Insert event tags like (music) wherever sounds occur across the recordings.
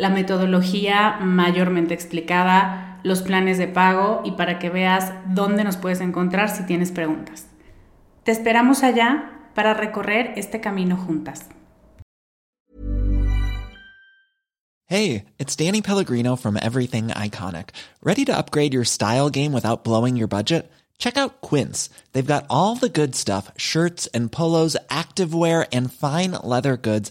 la metodología mayormente explicada, los planes de pago y para que veas dónde nos puedes encontrar si tienes preguntas. Te esperamos allá para recorrer este camino juntas. Hey, it's Danny Pellegrino from Everything Iconic. Ready to upgrade your style game without blowing your budget? Check out Quince. They've got all the good stuff, shirts and polos, activewear and fine leather goods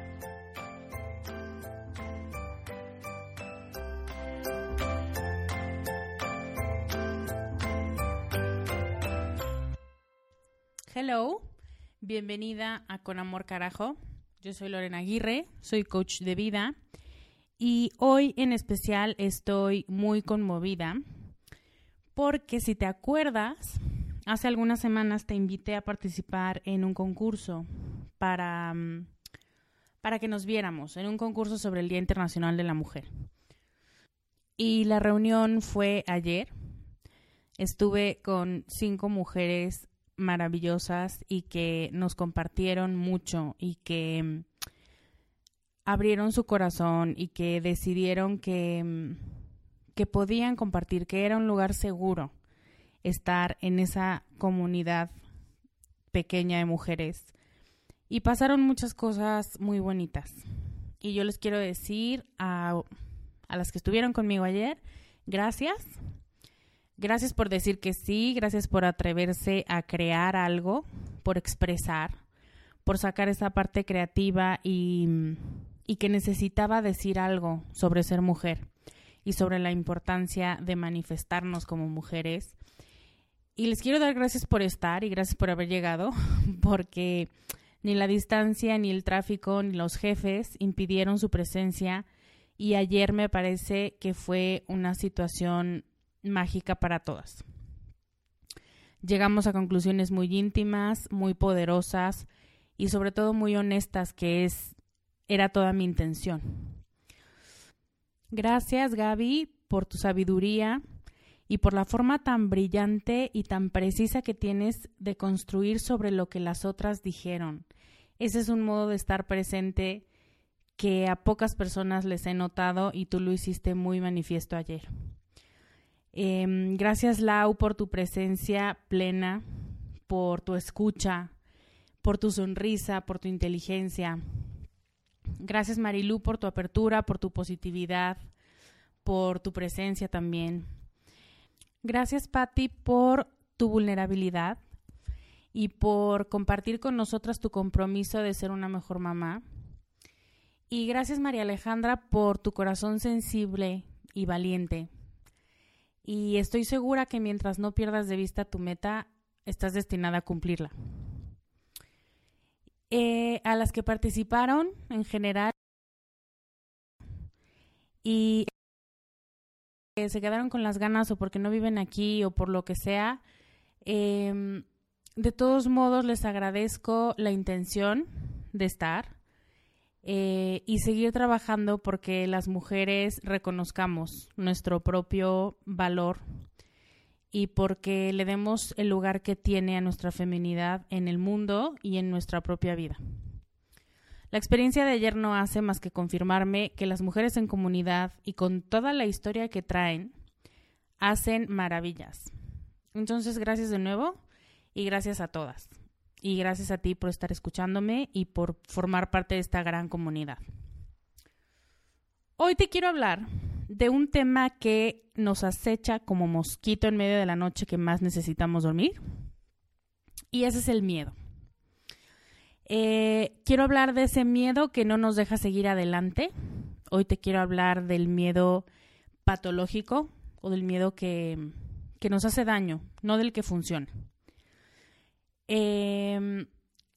Bienvenida a Con Amor Carajo. Yo soy Lorena Aguirre, soy coach de vida y hoy en especial estoy muy conmovida porque si te acuerdas, hace algunas semanas te invité a participar en un concurso para, mm, para que nos viéramos, en un concurso sobre el Día Internacional de la Mujer. Y la reunión fue ayer. Estuve con cinco mujeres maravillosas y que nos compartieron mucho y que mm, abrieron su corazón y que decidieron que, mm, que podían compartir, que era un lugar seguro estar en esa comunidad pequeña de mujeres. Y pasaron muchas cosas muy bonitas. Y yo les quiero decir a, a las que estuvieron conmigo ayer, gracias Gracias por decir que sí, gracias por atreverse a crear algo, por expresar, por sacar esa parte creativa y, y que necesitaba decir algo sobre ser mujer y sobre la importancia de manifestarnos como mujeres. Y les quiero dar gracias por estar y gracias por haber llegado, (laughs) porque ni la distancia, ni el tráfico, ni los jefes impidieron su presencia. Y ayer me parece que fue una situación mágica para todas. Llegamos a conclusiones muy íntimas, muy poderosas y sobre todo muy honestas, que es era toda mi intención. Gracias, Gaby, por tu sabiduría y por la forma tan brillante y tan precisa que tienes de construir sobre lo que las otras dijeron. Ese es un modo de estar presente que a pocas personas les he notado y tú lo hiciste muy manifiesto ayer. Em, gracias, Lau, por tu presencia plena, por tu escucha, por tu sonrisa, por tu inteligencia, Gracias Marilu por tu apertura, por tu positividad, por tu presencia también. Gracias Patti por tu vulnerabilidad y por compartir con nosotras tu compromiso de ser una mejor mamá. Y gracias María Alejandra por tu corazón sensible y valiente. Y estoy segura que mientras no pierdas de vista tu meta, estás destinada a cumplirla. Eh, a las que participaron en general y se quedaron con las ganas o porque no viven aquí o por lo que sea, em, de todos modos les agradezco la intención de estar eh, y seguir trabajando porque las mujeres reconozcamos nuestro propio valor y porque le demos el lugar que tiene a nuestra feminidad en el mundo y en nuestra propia vida. La experiencia de ayer no hace más que confirmarme que las mujeres en comunidad y con toda la historia que traen hacen maravillas. Entonces, gracias de nuevo y gracias a todas. Y gracias a ti por estar escuchándome y por formar parte de esta gran comunidad. Hoy te quiero hablar de un tema que nos acecha como mosquito en medio de la noche que más necesitamos dormir. Y ese es el miedo. Eh, quiero hablar de ese miedo que no nos deja seguir adelante. Hoy te quiero hablar del miedo patológico o del miedo que, que nos hace daño, no del que funciona. Eh,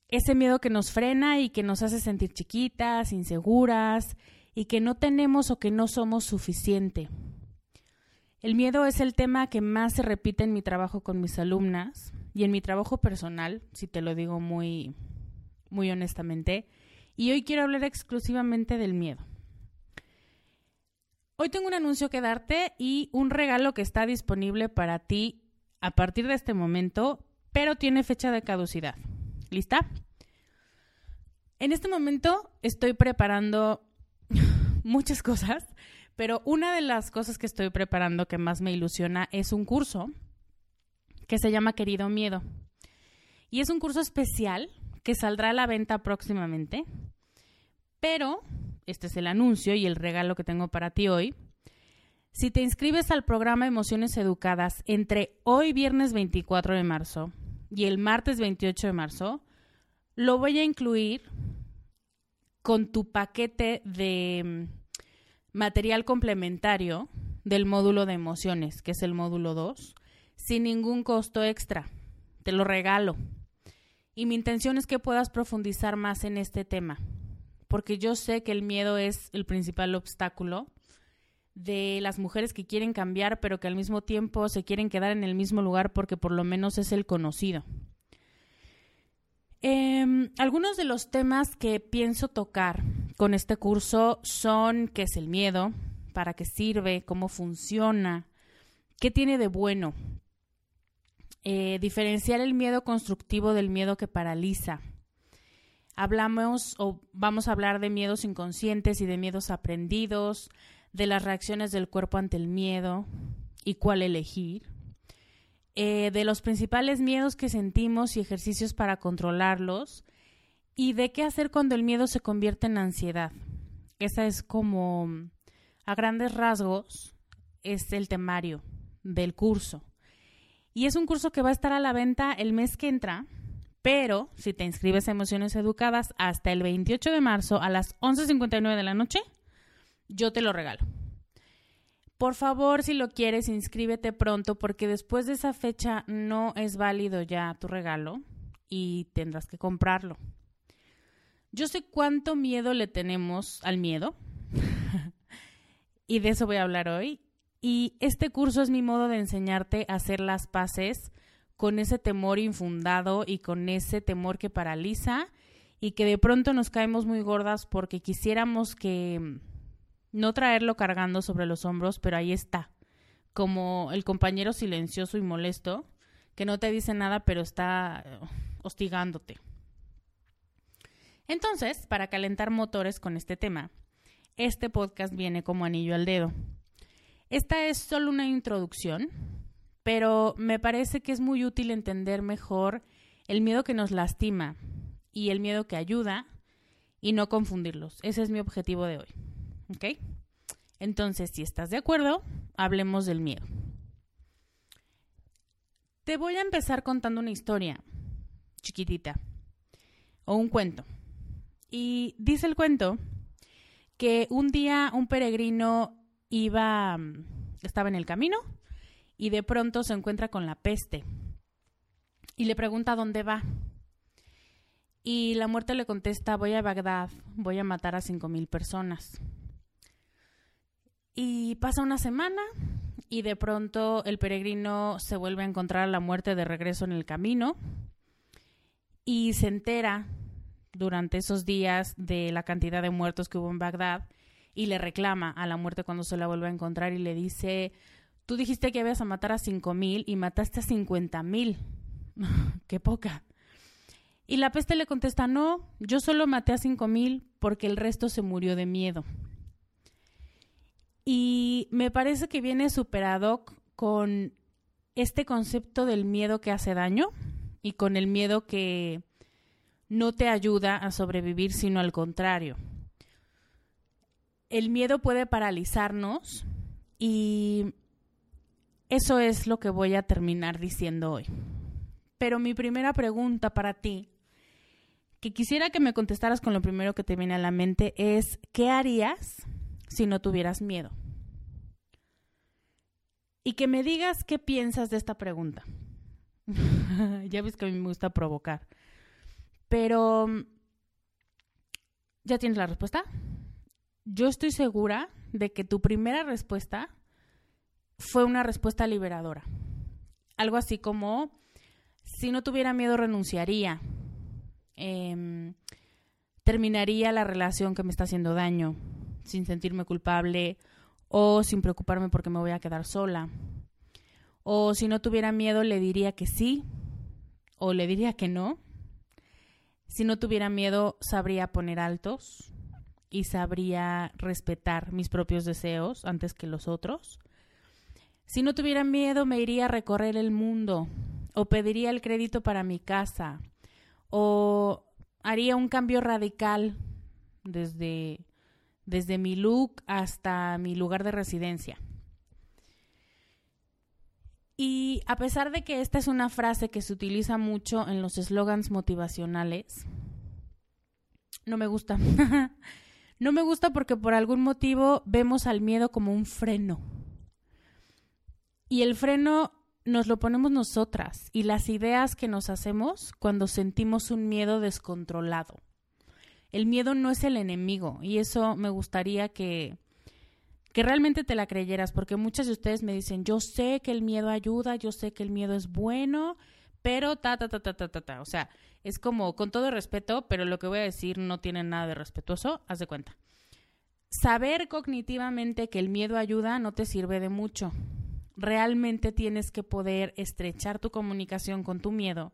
ese miedo que nos frena y que nos hace sentir chiquitas, inseguras, y que no tenemos o que no somos suficiente. El miedo es el tema que más se repite en mi trabajo con mis alumnas y en mi trabajo personal, si te lo digo muy, muy honestamente. Y hoy quiero hablar exclusivamente del miedo. Hoy tengo un anuncio que darte y un regalo que está disponible para ti a partir de este momento, pero tiene fecha de caducidad. ¿Lista? En este momento estoy preparando (laughs) muchas cosas, pero una de las cosas que estoy preparando que más me ilusiona es un curso que se llama Querido Miedo. Y es un curso especial que saldrá a la venta próximamente, pero este es el anuncio y el regalo que tengo para ti hoy. Si te inscribes al programa Emociones Educadas entre hoy viernes 24 de marzo y el martes 28 de marzo, lo voy a incluir con tu paquete de mm, material complementario del módulo de emociones, que es el módulo 2, sin ningún costo extra. Te lo regalo. Y mi intención es que puedas profundizar más en este tema, porque yo sé que el miedo es el principal obstáculo de las mujeres que quieren cambiar, pero que al mismo tiempo se quieren quedar en el mismo lugar porque por lo menos es el conocido. Em, algunos de los temas que pienso tocar con este curso son qué es el miedo, para qué sirve, cómo funciona, qué tiene de bueno, eh, diferenciar el miedo constructivo del miedo que paraliza. Hablamos o vamos a hablar de miedos inconscientes y de miedos aprendidos, de las reacciones del cuerpo ante el miedo y cuál elegir. Eh, de los principales miedos que sentimos y ejercicios para controlarlos y de qué hacer cuando el miedo se convierte en ansiedad. Esa es como, a grandes rasgos, es el temario del curso. Y es un curso que va a estar a la venta el mes que entra, pero si te inscribes a Emociones Educadas hasta el 28 de marzo a las 11.59 de la noche, yo te lo regalo. Por favor, si lo quieres, inscríbete pronto porque después de esa fecha no es válido ya tu regalo y tendrás que comprarlo. Yo sé cuánto miedo le tenemos al miedo (laughs) y de eso voy a hablar hoy. Y este curso es mi modo de enseñarte a hacer las paces con ese temor infundado y con ese temor que paraliza y que de pronto nos caemos muy gordas porque quisiéramos que no traerlo cargando sobre los hombros, pero ahí está, como el compañero silencioso y molesto, que no te dice nada, pero está eh, hostigándote. Entonces, para calentar motores con este tema, este podcast viene como anillo al dedo. Esta es solo una introducción, pero me parece que es muy útil entender mejor el miedo que nos lastima y el miedo que ayuda y no confundirlos. Ese es mi objetivo de hoy. ¿Ok? Entonces, si estás de acuerdo, hablemos del miedo. Te voy a empezar contando una historia chiquitita o un cuento. Y dice el cuento que un día un peregrino iba, estaba en el camino y de pronto se encuentra con la peste y le pregunta dónde va. Y la muerte le contesta, voy a Bagdad, voy a matar a cinco mil personas. Y pasa una semana y de pronto el peregrino se vuelve a encontrar a la muerte de regreso en el camino y se entera durante esos días de la cantidad de muertos que hubo en Bagdad y le reclama a la muerte cuando se la vuelve a encontrar y le dice, tú dijiste que ibas a matar a cinco mil y mataste a cincuenta mil. (laughs) Qué poca. Y la peste le contesta, no, yo solo maté a cinco mil porque el resto se murió de miedo. Y me parece que viene superado con este concepto del miedo que hace daño y con el miedo que no te ayuda a sobrevivir, sino al contrario. El miedo puede paralizarnos y eso es lo que voy a terminar diciendo hoy. Pero mi primera pregunta para ti, que quisiera que me contestaras con lo primero que te viene a la mente, es ¿qué harías si no tuvieras miedo? Y que me digas qué piensas de esta pregunta. (laughs) ya ves que a mí me gusta provocar. Pero, ¿ya tienes la respuesta? Yo estoy segura de que tu primera respuesta fue una respuesta liberadora. Algo así como, si no tuviera miedo, renunciaría. Em, terminaría la relación que me está haciendo daño sin sentirme culpable o sin preocuparme porque me voy a quedar sola. O si no tuviera miedo, le diría que sí o le diría que no. Si no tuviera miedo, sabría poner altos y sabría respetar mis propios deseos antes que los otros. Si no tuviera miedo, me iría a recorrer el mundo o pediría el crédito para mi casa o haría un cambio radical desde, desde mi look hasta mi lugar de residencia. Y a pesar de que esta es una frase que se utiliza mucho en los eslogans motivacionales, no me gusta. (laughs) no me gusta porque por algún motivo vemos al miedo como un freno. Y el freno nos lo ponemos nosotras y las ideas que nos hacemos cuando sentimos un miedo descontrolado. El miedo no es el enemigo y eso me gustaría que, que realmente te la creyeras, porque muchas de ustedes me dicen, yo sé que el miedo ayuda, yo sé que el miedo es bueno, pero ta, ta, ta, ta, ta, ta, ta. O sea, es como, con todo respeto, pero lo que voy a decir no tiene nada de respetuoso, haz de cuenta. Saber cognitivamente que el miedo ayuda no te sirve de mucho. Realmente tienes que poder estrechar tu comunicación con tu miedo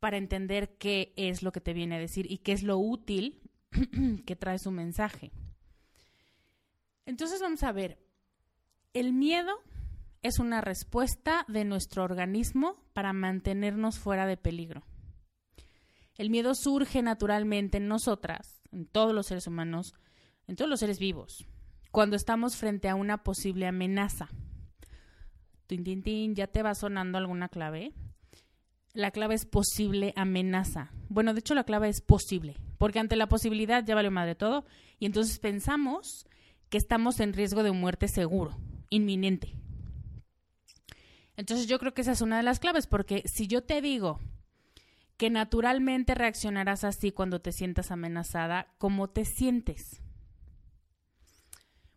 para entender qué es lo que te viene a decir y qué es lo útil (clears throat) que trae su mensaje. Entonces vamos a ver, el miedo es una respuesta de nuestro organismo para mantenernos fuera de peligro. El miedo surge naturalmente en nosotras, en todos los seres humanos, en todos los seres vivos, cuando estamos frente a una posible amenaza. Tin, ya te va sonando alguna clave. La clave es posible amenaza. Bueno, de hecho la clave es posible, porque ante la posibilidad ya vale madre todo, y entonces pensamos que estamos en riesgo de muerte seguro, inminente. Entonces yo creo que esa es una de las claves, porque si yo te digo que naturalmente reaccionarás así cuando te sientas amenazada, ¿cómo te sientes?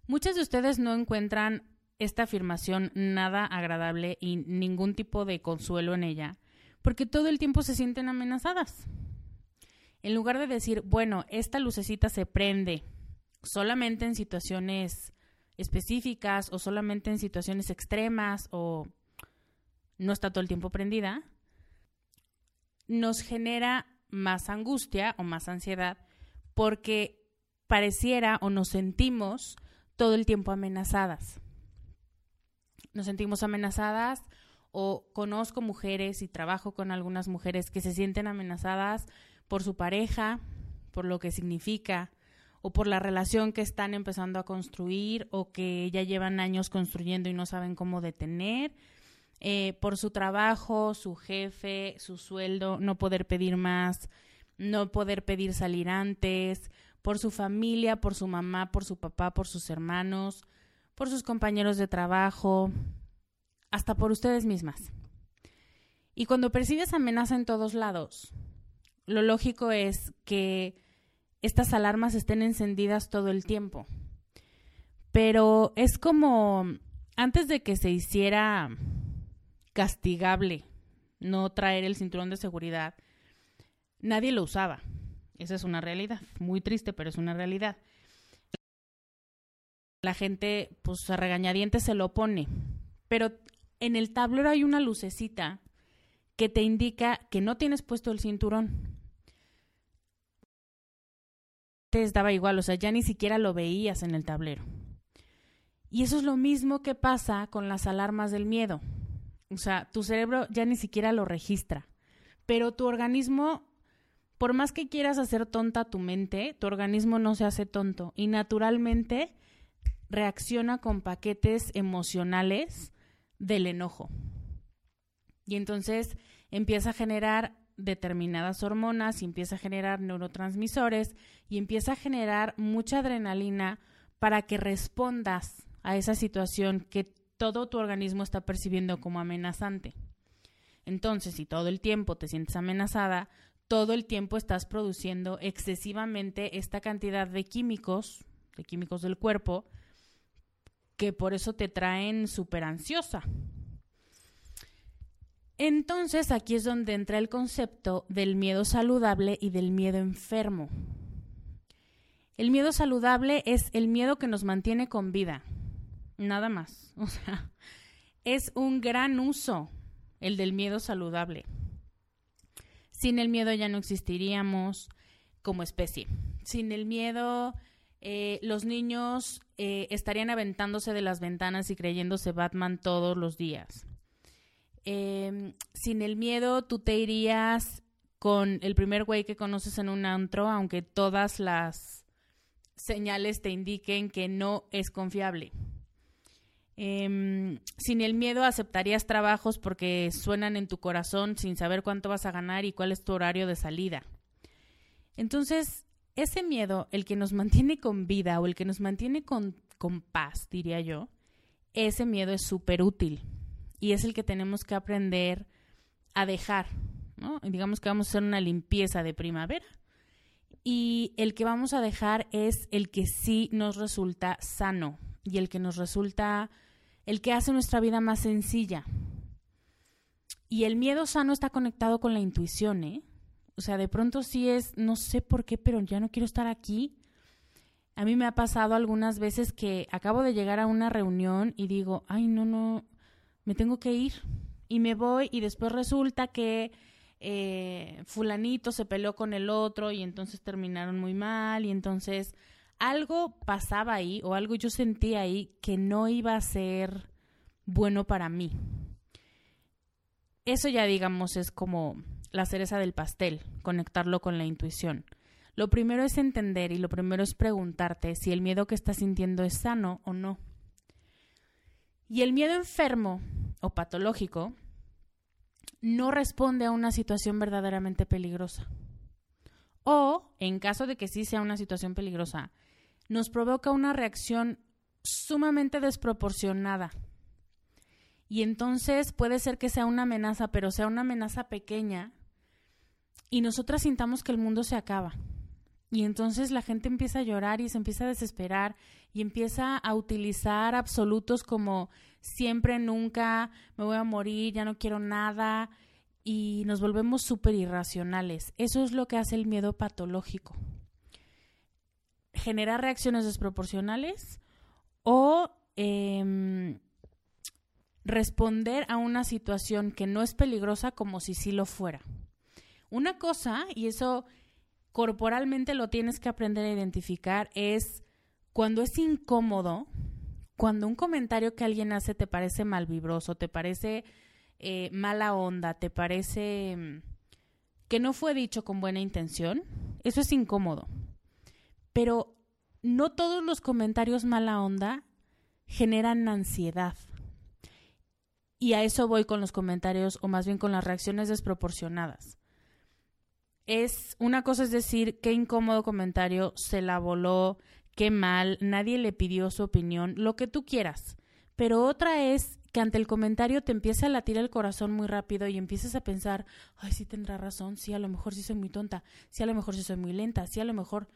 Muchas de ustedes no encuentran esta afirmación nada agradable y ningún tipo de consuelo en ella, porque todo el tiempo se sienten amenazadas. En lugar de decir, bueno, esta lucecita se prende, solamente en situaciones específicas o solamente en situaciones extremas o no está todo el tiempo prendida, nos genera más angustia o más ansiedad porque pareciera o nos sentimos todo el tiempo amenazadas. Nos sentimos amenazadas o conozco mujeres y trabajo con algunas mujeres que se sienten amenazadas por su pareja, por lo que significa o por la relación que están empezando a construir o que ya llevan años construyendo y no saben cómo detener, eh, por su trabajo, su jefe, su sueldo, no poder pedir más, no poder pedir salir antes, por su familia, por su mamá, por su papá, por sus hermanos, por sus compañeros de trabajo, hasta por ustedes mismas. Y cuando percibes amenaza en todos lados, lo lógico es que estas alarmas estén encendidas todo el tiempo. Pero es como antes de que se hiciera castigable no traer el cinturón de seguridad, nadie lo usaba. Esa es una realidad, muy triste, pero es una realidad. La gente, pues a regañadientes se lo pone, pero en el tablero hay una lucecita que te indica que no tienes puesto el cinturón. Te daba igual, o sea, ya ni siquiera lo veías en el tablero. Y eso es lo mismo que pasa con las alarmas del miedo. O sea, tu cerebro ya ni siquiera lo registra, pero tu organismo, por más que quieras hacer tonta tu mente, tu organismo no se hace tonto y naturalmente reacciona con paquetes emocionales del enojo. Y entonces empieza a generar determinadas hormonas y empieza a generar neurotransmisores y empieza a generar mucha adrenalina para que respondas a esa situación que todo tu organismo está percibiendo como amenazante. Entonces, si todo el tiempo te sientes amenazada, todo el tiempo estás produciendo excesivamente esta cantidad de químicos, de químicos del cuerpo, que por eso te traen súper ansiosa. Entonces aquí es donde entra el concepto del miedo saludable y del miedo enfermo. El miedo saludable es el miedo que nos mantiene con vida, nada más. (laughs) O sea, es un gran uso el del miedo saludable. Sin el miedo ya no existiríamos como especie. Sin el miedo eh, los niños eh, estarían aventándose de las ventanas y creyéndose Batman todos los días. Em, sin el miedo, tú te irías con el primer güey que conoces en un antro, aunque todas las señales te indiquen que no es confiable. Em, sin el miedo aceptarías trabajos porque suenan en tu corazón sin saber cuánto vas a ganar y cuál es tu horario de salida. Entonces, ese miedo, el que nos mantiene con vida o el que nos mantiene con, paz, diría yo, ese miedo es súper útil y es el que tenemos que aprender a dejar, ¿no? Digamos que vamos a hacer una limpieza de primavera y el que vamos a dejar es el que sí nos resulta sano y el que nos resulta, el que hace nuestra vida más sencilla. Y el miedo sano está conectado con la intuición, ¿eh? O sea, de pronto sí es, no sé por qué, pero ya no quiero estar aquí. A mí me ha pasado algunas veces que acabo de llegar a una reunión y digo, ay, no, no, me tengo que ir. Y me voy y después resulta que eh, fulanito se peleó con el otro y entonces terminaron muy mal y entonces algo pasaba ahí o algo yo sentía ahí que no iba a ser bueno para mí. Eso ya digamos es como la cereza del pastel, conectarlo con la intuición. Lo primero es entender y lo primero es preguntarte si el miedo que estás sintiendo es sano o no. Y el miedo enfermo o patológico no responde a una situación verdaderamente peligrosa. O, en caso de que sí sea una situación peligrosa, nos provoca una reacción sumamente desproporcionada y entonces puede ser que sea una amenaza, pero sea una amenaza pequeña y nosotras sintamos que el mundo se acaba. Y entonces la gente empieza a llorar y se empieza a desesperar y empieza a utilizar absolutos como siempre, nunca, me voy a morir, ya no quiero nada y nos volvemos súper irracionales. Eso es lo que hace el miedo patológico. Generar reacciones desproporcionales o eh, responder a una situación que no es peligrosa como si sí lo fuera. Una cosa, y eso corporalmente lo tienes que aprender a identificar, es cuando es incómodo, cuando un comentario que alguien hace te parece malvibroso, te parece eh, mala onda, te parece mm, que no fue dicho con buena intención, eso es incómodo. Pero no todos los comentarios mala onda generan ansiedad. Y a eso voy con los comentarios, o más bien con las reacciones desproporcionadas. Es una cosa es decir, qué incómodo comentario, se la voló, qué mal, nadie le pidió su opinión, lo que tú quieras. Pero otra es que ante el comentario te empieza a latir el corazón muy rápido y empiezas a pensar, ay, sí tendrá razón, sí, a lo mejor sí soy muy tonta, sí, a lo mejor sí soy muy lenta, sí, a lo mejor...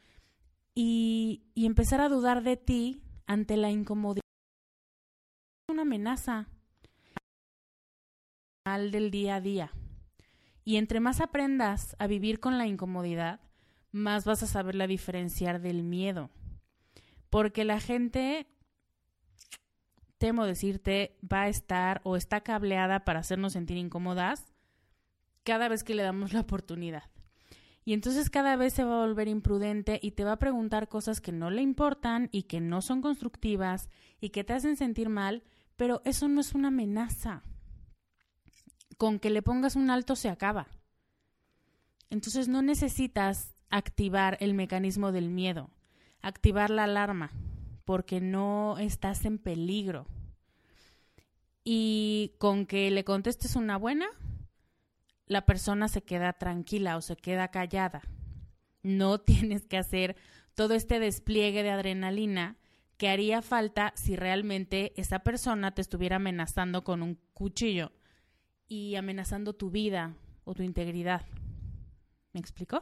Y, y empezar a dudar de ti ante la incomodidad. Una amenaza al del día a día. Y entre más aprendas a vivir con la incomodidad, más vas a saberla diferenciar del miedo. Porque la gente temo decirte, va a estar o está cableada para hacernos sentir incómodas cada vez que le damos la oportunidad. Y entonces cada vez se va a volver imprudente y te va a preguntar cosas que no le importan y que no son constructivas y que te hacen sentir mal, pero eso no es una amenaza. Con que le pongas un alto se acaba. Entonces no necesitas activar el mecanismo del miedo, activar la alarma porque no estás en peligro. Y con que le contestes una buena, la persona se queda tranquila o se queda callada. No (laughs) tienes que hacer todo este despliegue de adrenalina que haría falta si realmente esa persona te estuviera amenazando con un cuchillo y amenazando tu vida o tu integridad. ¿Me explico?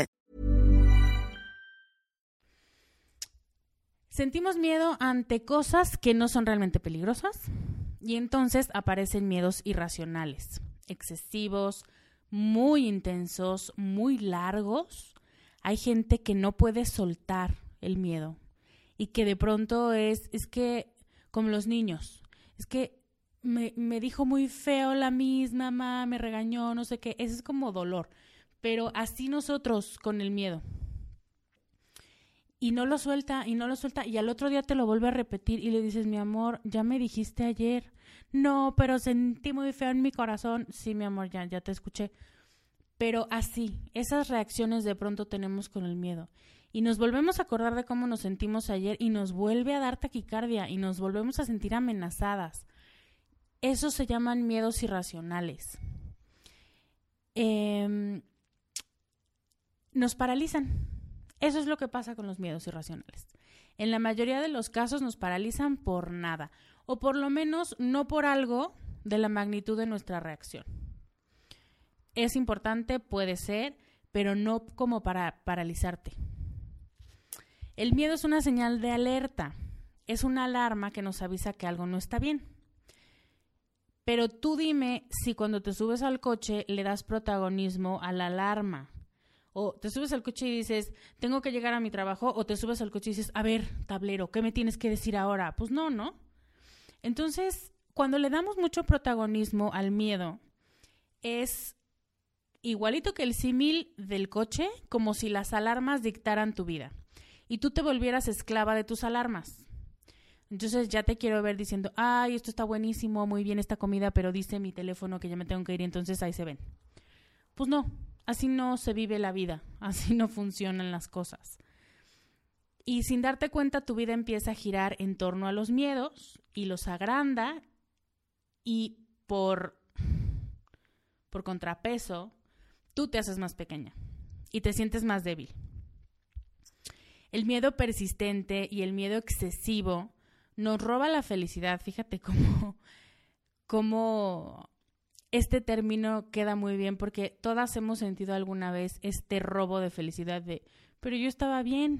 Sentimos miedo ante cosas que no son realmente peligrosas y entonces aparecen miedos irracionales, excesivos, muy intensos, muy largos. Hay gente que no puede soltar el miedo y que de pronto es, es que, como los niños, es que me, me dijo muy feo la misma mamá, me regañó, no sé qué, eso es como dolor, pero así nosotros con el miedo y no lo suelta y no lo suelta y al otro día te lo vuelve a repetir y le dices, mi amor, ya me dijiste ayer. No, pero sentí muy feo en mi corazón. Sí, mi amor, ya, ya te escuché. Pero así, esas reacciones de pronto tenemos con el miedo. Y nos volvemos a acordar de cómo nos sentimos ayer y nos vuelve a dar taquicardia y nos volvemos a sentir amenazadas. Esos se llaman miedos irracionales. Eh, nos paralizan eso es lo que pasa con los miedos irracionales. En la mayoría de los casos nos paralizan por nada, o por lo menos no por algo de la magnitud de nuestra reacción. Es importante, puede ser, pero no como para paralizarte. El miedo es una señal de alerta, es una alarma que nos avisa que algo no está bien. Pero tú dime si cuando te subes al coche le das protagonismo a la alarma o te subes al coche y dices, tengo que llegar a mi trabajo, o te subes al coche y dices, a ver, tablero, ¿qué me tienes que decir ahora? Pues no, ¿no? Entonces, cuando le damos mucho protagonismo al miedo, es igualito que el símil del coche, como si las alarmas dictaran tu vida y tú te volvieras esclava de tus alarmas. Entonces ya te quiero ver diciendo, ay, esto está buenísimo, muy bien esta comida, pero dice mi teléfono que ya me tengo que ir entonces ahí se ven. Pues no, Así no se vive la vida, (laughs) así no funcionan las cosas. Y sin darte cuenta, tu vida empieza a girar en torno a los miedos y los agranda y por, por contrapeso, tú te haces más pequeña y te sientes más débil. El miedo persistente y el miedo excesivo nos roba la felicidad. Fíjate cómo, cómo este término queda muy bien porque todas hemos sentido alguna vez este robo de felicidad de, pero yo estaba bien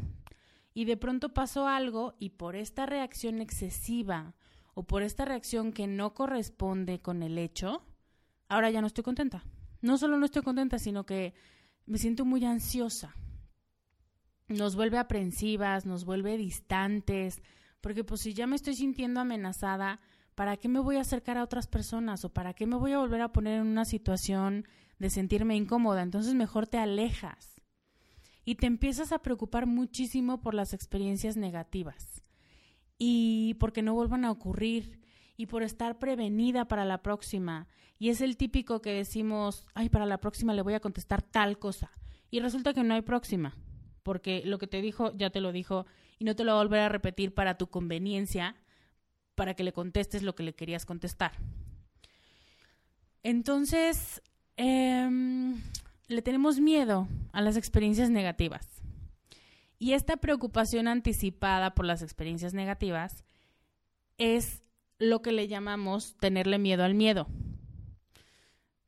y de pronto pasó algo y por esta reacción excesiva o por esta reacción que no corresponde con el hecho, ahora ya no estoy contenta, no solo no estoy contenta, sino que me siento muy ansiosa. Nos vuelve aprensivas, nos vuelve distantes, porque pues si ya me estoy sintiendo amenazada, ¿para qué me voy a acercar a otras personas o para qué me voy a volver a poner en una situación de sentirme incómoda? Entonces mejor te alejas y te empiezas a preocupar muchísimo por las experiencias negativas y porque no vuelvan a ocurrir y por estar prevenida para la próxima. Y es el típico que decimos, ay, para la próxima le voy a contestar tal cosa. Y resulta que no hay próxima, porque lo que te dijo ya te lo dijo y no te lo va a volver a repetir para tu conveniencia, para que le contestes lo que le querías contestar. Entonces, em, le tenemos miedo a las experiencias negativas. Y esta preocupación anticipada por las experiencias negativas es lo que le llamamos tenerle miedo al miedo.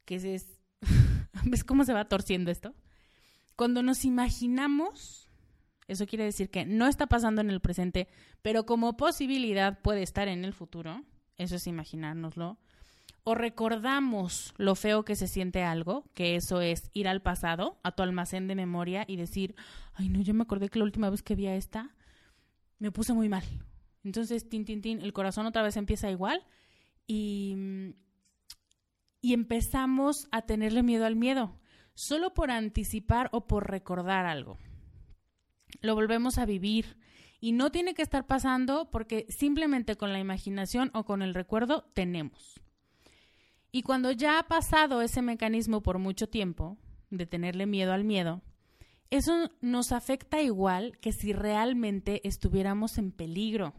Que es, (laughs) ¿Ves cómo se va torciendo esto? Cuando nos imaginamos, eso quiere decir que no está pasando en el presente, pero como posibilidad puede estar en el futuro, eso es imaginárnoslo, o recordamos lo feo que se siente algo, que eso es ir al pasado, a tu almacén de memoria y decir, ay no, yo me acordé que la última vez que vi a esta, me puse muy mal. Entonces, tin, tin, tin, el corazón otra vez empieza igual y, y empezamos a tenerle miedo al miedo, solo por anticipar o por recordar algo. Lo volvemos a vivir y no tiene que estar pasando porque simplemente con la imaginación o con el recuerdo tenemos. Y cuando ya ha pasado ese mecanismo por mucho tiempo, de tenerle miedo al miedo, eso nos afecta igual que si realmente estuviéramos en peligro.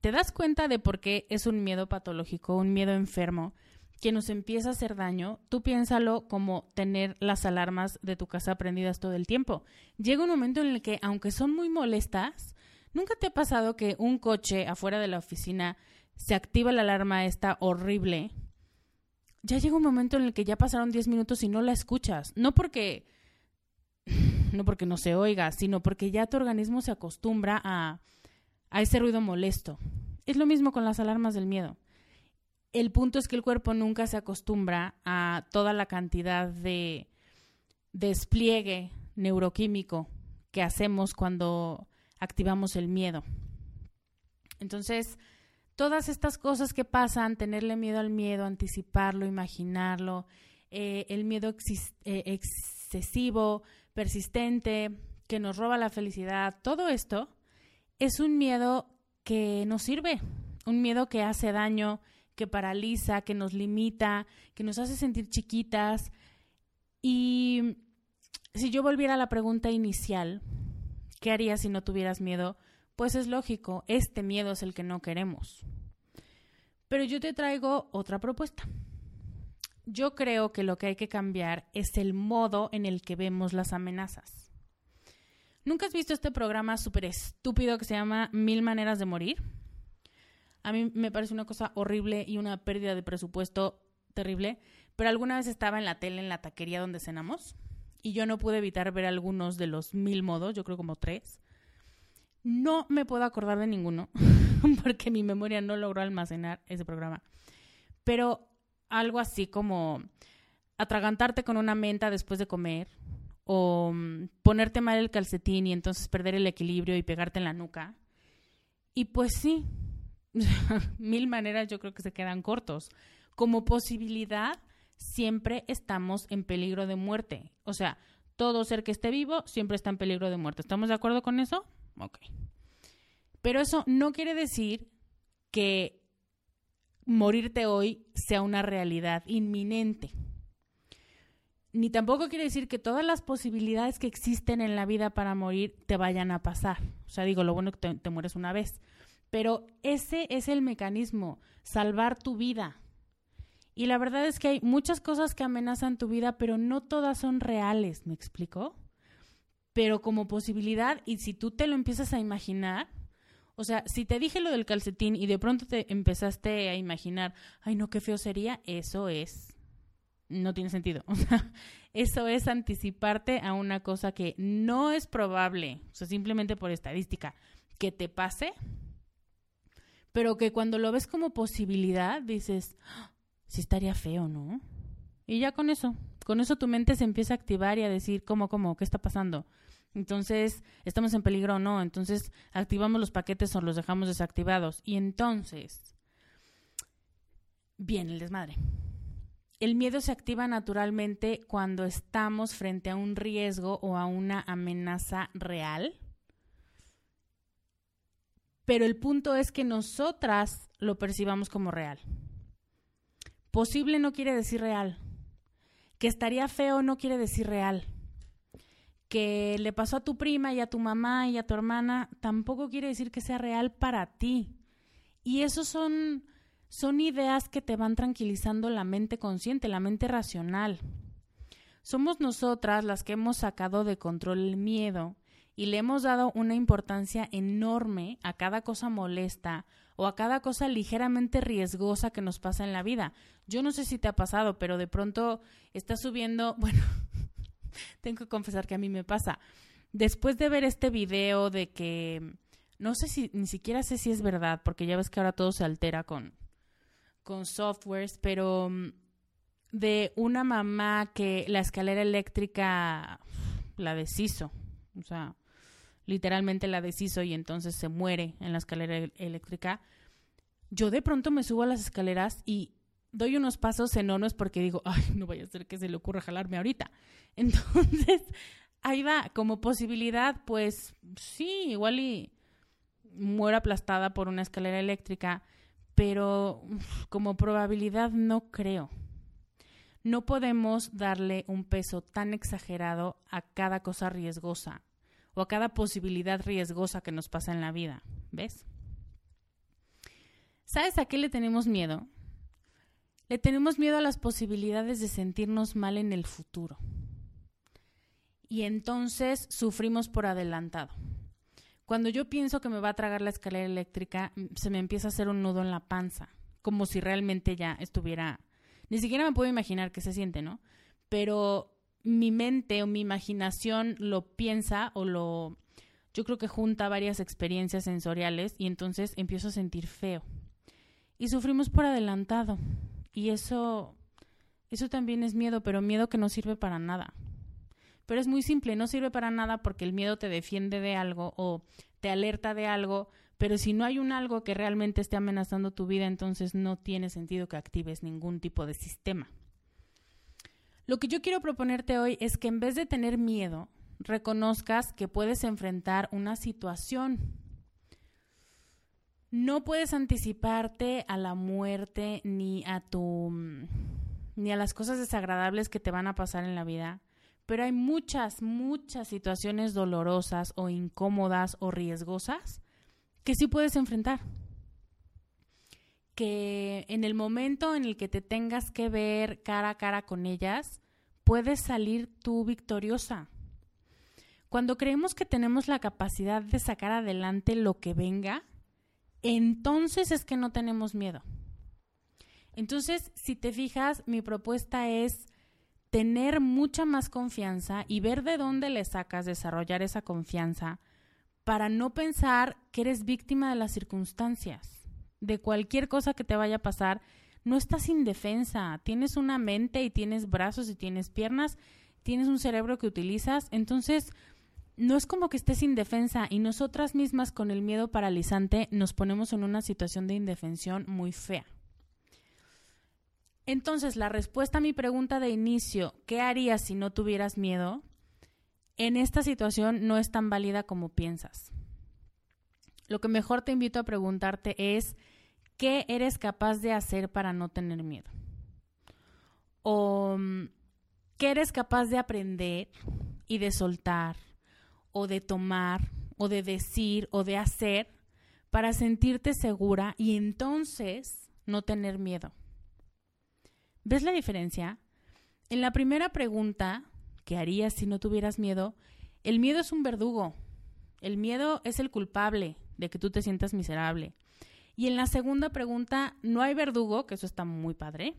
¿Te das cuenta de por qué es un miedo patológico, un miedo enfermo, que nos empieza a hacer daño? Tú piénsalo como tener las alarmas de tu casa prendidas todo el tiempo. Llega un momento en el que, aunque son muy molestas, ¿nunca te ha pasado que un coche afuera de la oficina se activa la alarma esta horrible ya llega un momento en el que ya pasaron 10 minutos y no la escuchas. No porque no porque no se oiga, sino porque ya tu organismo se acostumbra a, a ese ruido molesto. Es lo mismo con las alarmas del miedo. El punto es que el cuerpo nunca se acostumbra a toda la cantidad de despliegue neuroquímico que hacemos cuando activamos el miedo. Entonces, todas estas cosas que pasan, tenerle miedo al miedo, anticiparlo, imaginarlo, eh, el miedo eh, excesivo, persistente, que nos roba la felicidad, todo esto es un miedo que nos sirve, un miedo que hace daño, que paraliza, que nos limita, que nos hace sentir chiquitas. Y si yo volviera a la pregunta inicial, ¿qué harías si no tuvieras miedo? Pues es lógico, este miedo es el que no queremos. Pero yo te traigo otra propuesta. Yo creo que lo que hay que cambiar es el modo en el que vemos las amenazas. ¿Nunca has visto este programa súper estúpido que se llama Mil Maneras de Morir? A mí me parece una cosa horrible y una pérdida de presupuesto terrible, pero alguna vez estaba en la tele, en la taquería donde cenamos, y yo no pude evitar ver algunos de los mil modos, yo creo como tres, no me puedo acordar de ninguno, (laughs) porque mi memoria no logró almacenar ese programa. Pero algo así como atragantarte con una menta después de comer, o mm, ponerte mal el calcetín y entonces perder el equilibrio y pegarte en la nuca. Y pues sí, (laughs) mil maneras yo creo que se quedan cortos. Como posibilidad, siempre estamos en peligro de muerte. O sea, todo ser que esté vivo siempre está en peligro de muerte. ¿Estamos de acuerdo con eso? Ok. Pero eso no quiere decir que morirte hoy sea una realidad inminente. Ni tampoco quiere decir que todas las posibilidades que existen en la vida para morir te vayan a pasar. O sea, digo, lo bueno es que te, te mueres una vez. Pero ese es el mecanismo, salvar tu vida. Y la verdad es que hay muchas cosas que amenazan tu vida, pero no todas son reales, ¿me explico? pero como posibilidad y si tú te lo empiezas a imaginar, o sea, si te dije lo del calcetín y de pronto te empezaste a imaginar, ay no, qué feo sería, eso es, no tiene sentido. (laughs) O sea, eso es anticiparte a una cosa que no es probable, o sea, simplemente por estadística, que te pase, pero que cuando lo ves como posibilidad dices, si estaría feo, ¿no? Y ya con eso, con eso tu mente se empieza a activar y a decir, ¿cómo, cómo? ¿Qué está pasando? Entonces, ¿estamos en peligro o no? Entonces, activamos los paquetes o los dejamos desactivados. Y entonces, viene el desmadre. El miedo se activa naturalmente cuando estamos frente a un riesgo o a una amenaza real. Pero el punto es que nosotras lo percibamos como real. Posible no quiere decir real. Que estaría feo no quiere decir real que le pasó a tu prima y a tu mamá y a tu hermana tampoco quiere decir que sea real para ti. Y eso son, son ideas que te van tranquilizando la mente consciente, la mente racional. Somos nosotras las que hemos sacado de control el miedo y le hemos dado una importancia enorme a cada cosa molesta o a cada cosa ligeramente riesgosa que nos pasa en la vida. Yo no sé si te ha pasado, pero de pronto estás subiendo, (laughs) bueno, tengo que confesar que a mí me pasa. Después de ver este video de que no sé si ni siquiera sé si es verdad, porque ya ves que ahora todo se altera con con softwares, pero mm, de una mamá que la escalera eléctrica la deshizo, o sea, literalmente la deshizo y entonces se muere en la escalera eléctrica. Yo de pronto me subo a las escaleras y doy unos pasos enormes porque digo, ay, no vaya a ser que se le ocurra jalarme ahorita. (laughs) Entonces, ahí va, como posibilidad, pues sí, igual y muero aplastada por una escalera eléctrica, pero como probabilidad no creo. No podemos darle un peso tan exagerado a cada cosa riesgosa o a cada posibilidad riesgosa que nos pasa en la vida, ¿ves? ¿Sabes a qué le tenemos miedo? Le tenemos miedo a las posibilidades de sentirnos mal en el futuro. Y entonces sufrimos por adelantado. Cuando yo pienso que me va a tragar la escalera eléctrica, se me empieza a hacer un nudo en la panza, como si realmente ya estuviera... Ni siquiera me puedo imaginar qué se siente, ¿no? Pero mi mente o mi imaginación lo piensa o lo... Yo creo que junta varias experiencias sensoriales y entonces empiezo a sentir feo. Y sufrimos por adelantado. Y eso, eso también es miedo, pero miedo que no sirve para nada. Pero es muy simple, no sirve para nada porque el miedo te defiende de algo o te alerta de algo, pero si no hay un algo que realmente esté amenazando tu vida, entonces no tiene sentido que actives ningún tipo de sistema. Lo que yo quiero proponerte hoy es que en vez de tener miedo, reconozcas que puedes enfrentar una situación no puedes anticiparte a la muerte ni a tu ni a las cosas desagradables que te van a pasar en la vida, pero hay muchas, muchas situaciones dolorosas o incómodas o riesgosas que sí puedes enfrentar. Que en el momento en el que te tengas que ver cara a cara con ellas, puedes salir tú victoriosa. Cuando creemos que tenemos la capacidad de sacar adelante lo que venga, entonces es que no tenemos miedo. Entonces, si te fijas, mi propuesta es tener mucha más confianza y ver de dónde le sacas, desarrollar esa confianza para no pensar que eres víctima de las circunstancias, de cualquier cosa que te vaya a pasar. No estás indefensa, tienes una mente y tienes brazos y tienes piernas, tienes un cerebro que utilizas, entonces no es como que estés indefensa y nosotras mismas con el miedo paralizante nos ponemos en una situación de indefensión muy fea. Entonces, la respuesta a mi pregunta de inicio, ¿qué harías si no tuvieras miedo? En esta situación no es tan válida como piensas. Lo que mejor te invito a preguntarte es, ¿qué eres capaz de hacer para no tener miedo? ¿O mm, qué eres capaz de aprender y de soltar o de tomar o de decir o de hacer para sentirte segura y entonces no tener miedo. ¿Ves la diferencia? En la primera pregunta, ¿qué harías si no tuvieras miedo? El miedo es un verdugo. El miedo es el culpable de que tú te sientas miserable. Y en la segunda pregunta, no hay verdugo, que eso está muy padre,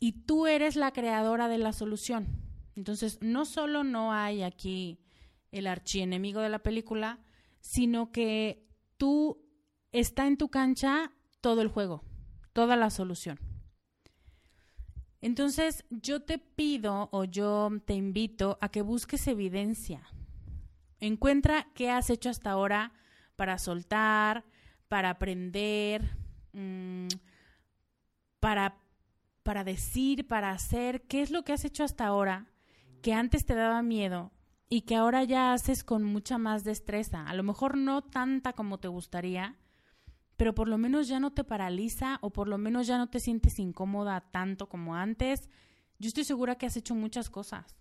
y tú eres la creadora de la solución. Entonces, no solo no hay aquí el archienemigo de la película, sino que tú está en tu cancha todo el juego, toda la solución. Entonces, yo te pido o yo te invito a que busques evidencia. Encuentra qué has hecho hasta ahora para soltar, para aprender, mm, para, para decir, para hacer, qué es lo que has hecho hasta ahora que antes te daba miedo y que ahora ya haces con mucha más destreza. A lo mejor no tanta como te gustaría, pero por lo menos ya no te paraliza o por lo menos ya no te sientes incómoda tanto como antes. Yo estoy segura que has hecho muchas cosas.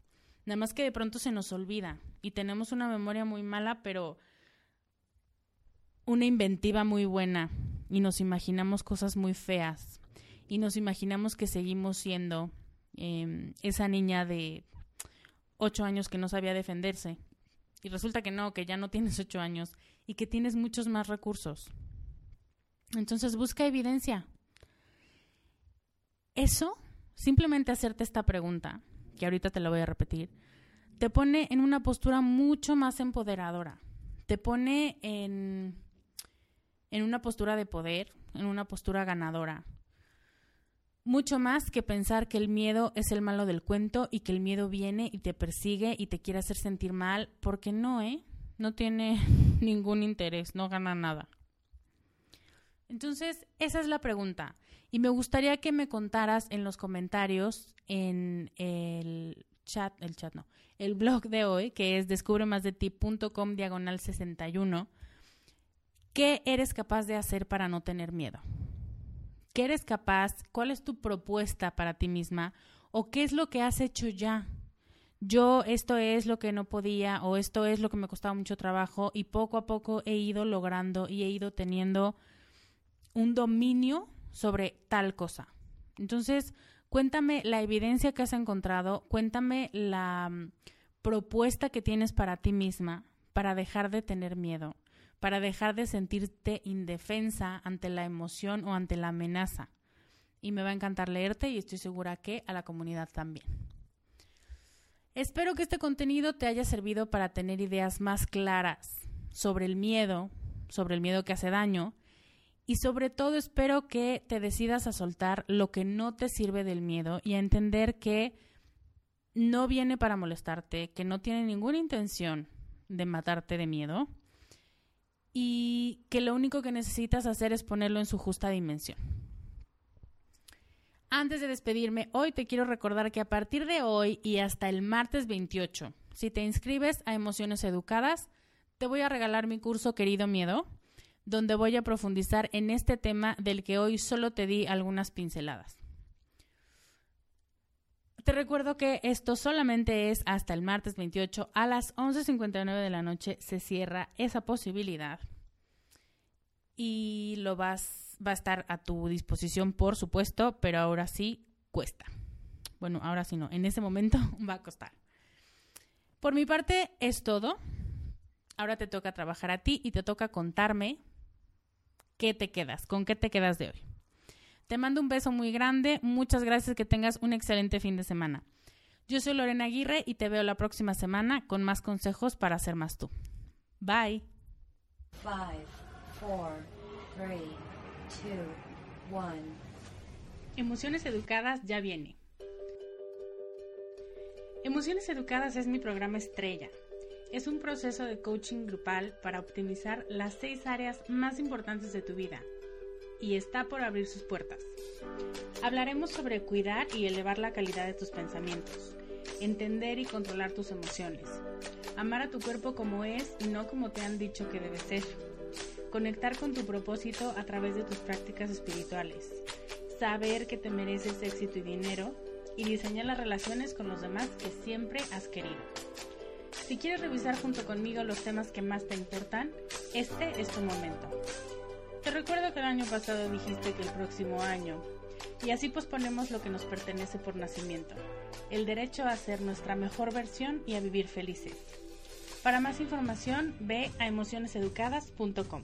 Nada más que de pronto se nos olvida y tenemos una memoria muy mala, pero una inventiva muy buena y nos imaginamos cosas muy feas y nos imaginamos que seguimos siendo em, esa niña de ocho años que no sabía defenderse. Y resulta que no, que ya no tienes ocho años y que tienes muchos más recursos. Entonces busca evidencia. Eso, simplemente hacerte esta pregunta, que ahorita te la voy a repetir, te pone en una postura mucho más empoderadora. Te pone en, en una postura de poder, en una postura ganadora. Mucho más que pensar que el miedo es el malo del cuento y que el miedo viene y te persigue y te quiere hacer sentir mal, porque no, ¿eh? No tiene (laughs) ningún interés, no gana nada. Entonces, esa es la pregunta. Y me gustaría que me contaras en los comentarios en el chat, el chat no, el blog de hoy, que es descubremasdeti.com diagonal 61, ¿qué eres capaz de hacer para no tener miedo? ¿Qué eres capaz? ¿Cuál es tu propuesta para ti misma? ¿O qué es lo que has hecho ya? Yo esto es lo que no podía o esto es lo que me costaba mucho trabajo y poco a poco he ido logrando y he ido teniendo un dominio sobre tal cosa. Entonces, cuéntame la evidencia que has encontrado, cuéntame la mm, propuesta que tienes para ti misma para dejar de tener miedo, para dejar de sentirte indefensa ante la emoción o ante la amenaza. Y me va a encantar leerte y estoy segura que a la comunidad también. Espero que este contenido te haya servido para tener ideas más claras sobre el miedo, sobre el miedo que hace daño y sobre todo espero que te decidas a soltar lo que no te sirve del miedo y a entender que no viene para molestarte, que no tiene ninguna intención de matarte de miedo y que lo único que necesitas hacer es ponerlo en su justa dimensión. Antes de despedirme, hoy te quiero recordar que a partir de hoy y hasta el martes 28, si te inscribes a Emociones Educadas, te voy a regalar mi curso Querido Miedo donde voy a profundizar en este tema del que hoy solo te di algunas pinceladas. Te recuerdo que esto solamente es hasta el martes 28 a las 11.59 de la noche se cierra esa posibilidad y lo vas va a estar a tu disposición por supuesto, pero ahora sí cuesta. Bueno, ahora sí no, en ese momento (laughs) va a costar. Por mi parte es todo. Ahora te toca trabajar a ti y te toca contarme qué te quedas, con qué te quedas de hoy. Te mando un beso muy grande, muchas gracias, que tengas un excelente fin de semana. Yo soy Lorena Aguirre y te veo la próxima semana con más consejos para ser más tú. Bye. Five, four, three, two, one. Emociones Educadas ya viene. Emociones Educadas es mi programa estrella es un proceso de coaching grupal para optimizar las seis áreas más importantes de tu vida y está por abrir sus puertas. Hablaremos sobre cuidar y elevar la calidad de tus pensamientos, entender y controlar tus emociones, amar a tu cuerpo como es y no como te han dicho que debe ser, conectar con tu propósito a través de tus prácticas espirituales, saber que te mereces éxito y dinero y diseñar las relaciones con los demás que siempre has querido. Si quieres revisar junto conmigo los temas que más te importan, este es tu momento. Te recuerdo que el año pasado dijiste que el próximo año, y así posponemos lo que nos pertenece por nacimiento, el derecho a ser nuestra mejor versión y a vivir felices. Para más información, ve a emocioneseducadas.com.